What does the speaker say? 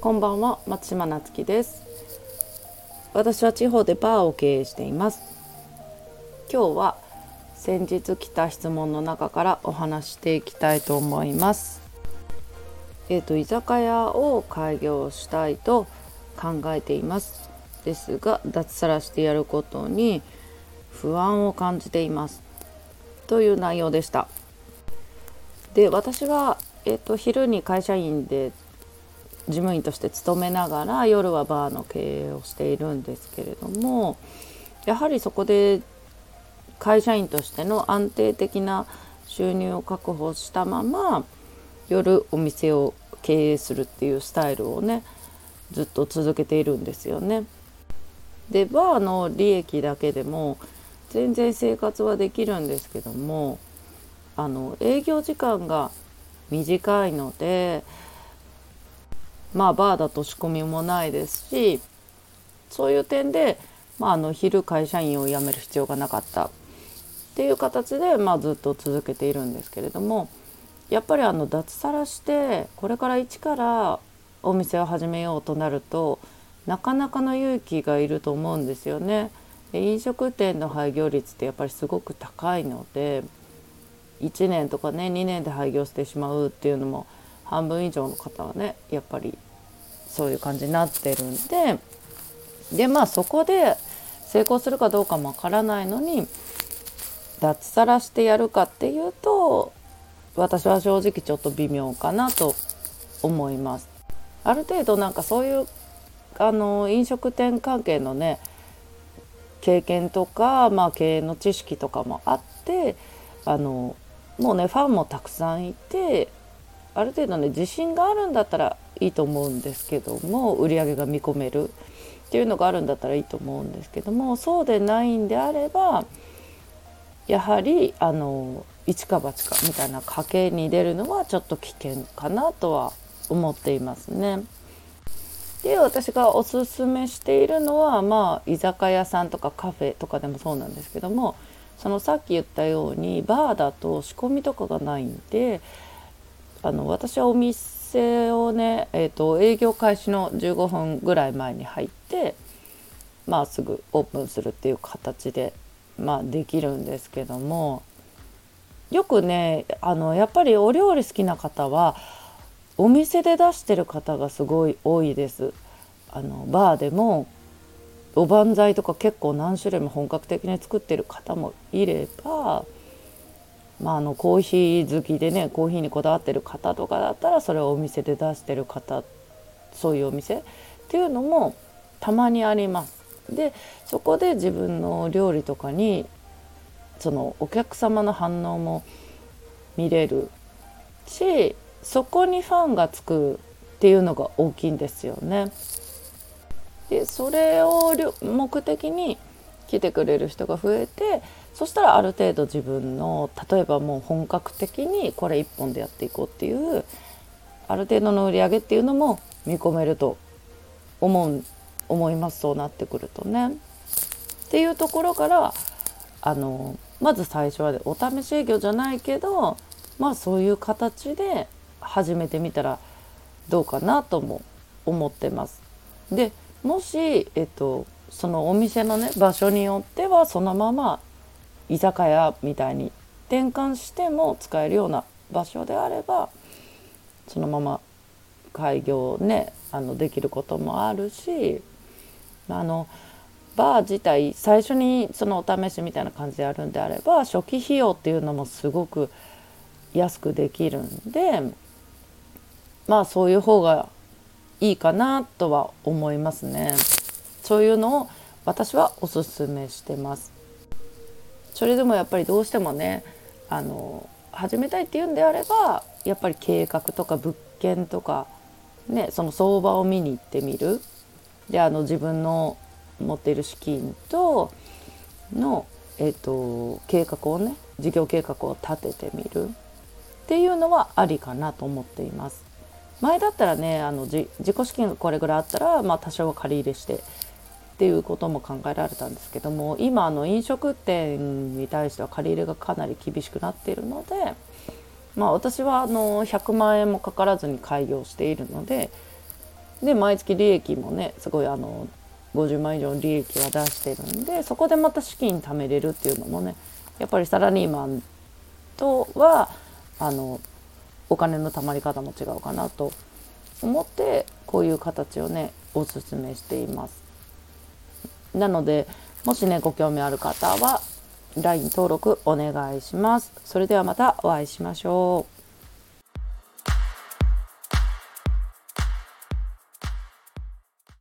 こんばんは松島なつきです。私は地方でバーを経営しています。今日は先日来た質問の中からお話していきたいと思います。えっ、ー、と居酒屋を開業したいと考えています。ですが脱サラしてやることに不安を感じています。という内容でした。で私は、えーと、昼に会社員で事務員として勤めながら夜はバーの経営をしているんですけれどもやはりそこで会社員としての安定的な収入を確保したまま夜お店を経営するっていうスタイルをねずっと続けているんですよね。でバーの利益だけでも全然生活はできるんですけどもあの営業時間が短いのでまあバーだと仕込みもないですしそういう点で、まあ、あの昼会社員を辞める必要がなかったっていう形で、まあ、ずっと続けているんですけれどもやっぱりあの脱サラしてこれから一からお店を始めようとなるとなかなかの勇気がいると思うんですよね。で飲食店の廃業率ってやっぱりすごく高いので1年とかね2年で廃業してしまうっていうのも半分以上の方はねやっぱりそういう感じになってるんででまあそこで成功するかどうかもわからないのに脱サラしてやるかっていうと私は正直ちょっと微妙かなと思います。ある程度なんかそういうあの飲食店関係のね経験とか、まあ、経営の知識とかもあってあのもうねファンもたくさんいてある程度ね自信があるんだったらいいと思うんですけども売り上げが見込めるっていうのがあるんだったらいいと思うんですけどもそうでないんであればやはりあの一か八かみたいな家計に出るのはちょっと危険かなとは思っていますね。で私がおすすめしているのはまあ居酒屋さんとかカフェとかでもそうなんですけどもそのさっき言ったようにバーだと仕込みとかがないんであの私はお店をね、えーと、営業開始の15分ぐらい前に入ってまあすぐオープンするっていう形で、まあ、できるんですけどもよくねあのやっぱりお料理好きな方はお店で出してる方がすごい多いです。あのバーでもおばんざいとか結構何種類も本格的に作ってる方もいれば、まあ、あのコーヒー好きでねコーヒーにこだわってる方とかだったらそれをお店で出してる方そういうお店っていうのもたまにあります。でそこで自分の料理とかにそのお客様の反応も見れるしそこにファンがつくっていうのが大きいんですよね。でそれを目的に来てくれる人が増えてそしたらある程度自分の例えばもう本格的にこれ一本でやっていこうっていうある程度の売り上げっていうのも見込めると思う思いますそうなってくるとね。っていうところからあのまず最初はお試し営業じゃないけどまあそういう形で始めてみたらどうかなとも思ってます。でもし、えっと、そのお店のね場所によってはそのまま居酒屋みたいに転換しても使えるような場所であればそのまま開業ねあのできることもあるしあのバー自体最初にそのお試しみたいな感じでやるんであれば初期費用っていうのもすごく安くできるんでまあそういう方がいいかなとは思いますね。そういうのを私はおすすめしてます。それでもやっぱりどうしてもねあの始めたいっていうんであればやっぱり計画とか物件とかねその相場を見に行ってみるであの自分の持っている資金との、えーと、計画をね事業計画を立ててみるっていうのはありかなと思っています。前だったらねあの自己資金がこれぐらいあったら、まあ、多少は借り入れしてっていうことも考えられたんですけども今あの飲食店に対しては借り入れがかなり厳しくなっているので、まあ、私はあの100万円もかからずに開業しているのでで毎月利益もねすごいあの50万以上の利益は出してるんでそこでまた資金貯めれるっていうのもねやっぱりサラリーマンとはあのお金の貯まり方も違うかなと思ってこういう形をねおすすめしています。なのでもしねご興味ある方は LINE 登録お願いします。それではまたお会いしましょう。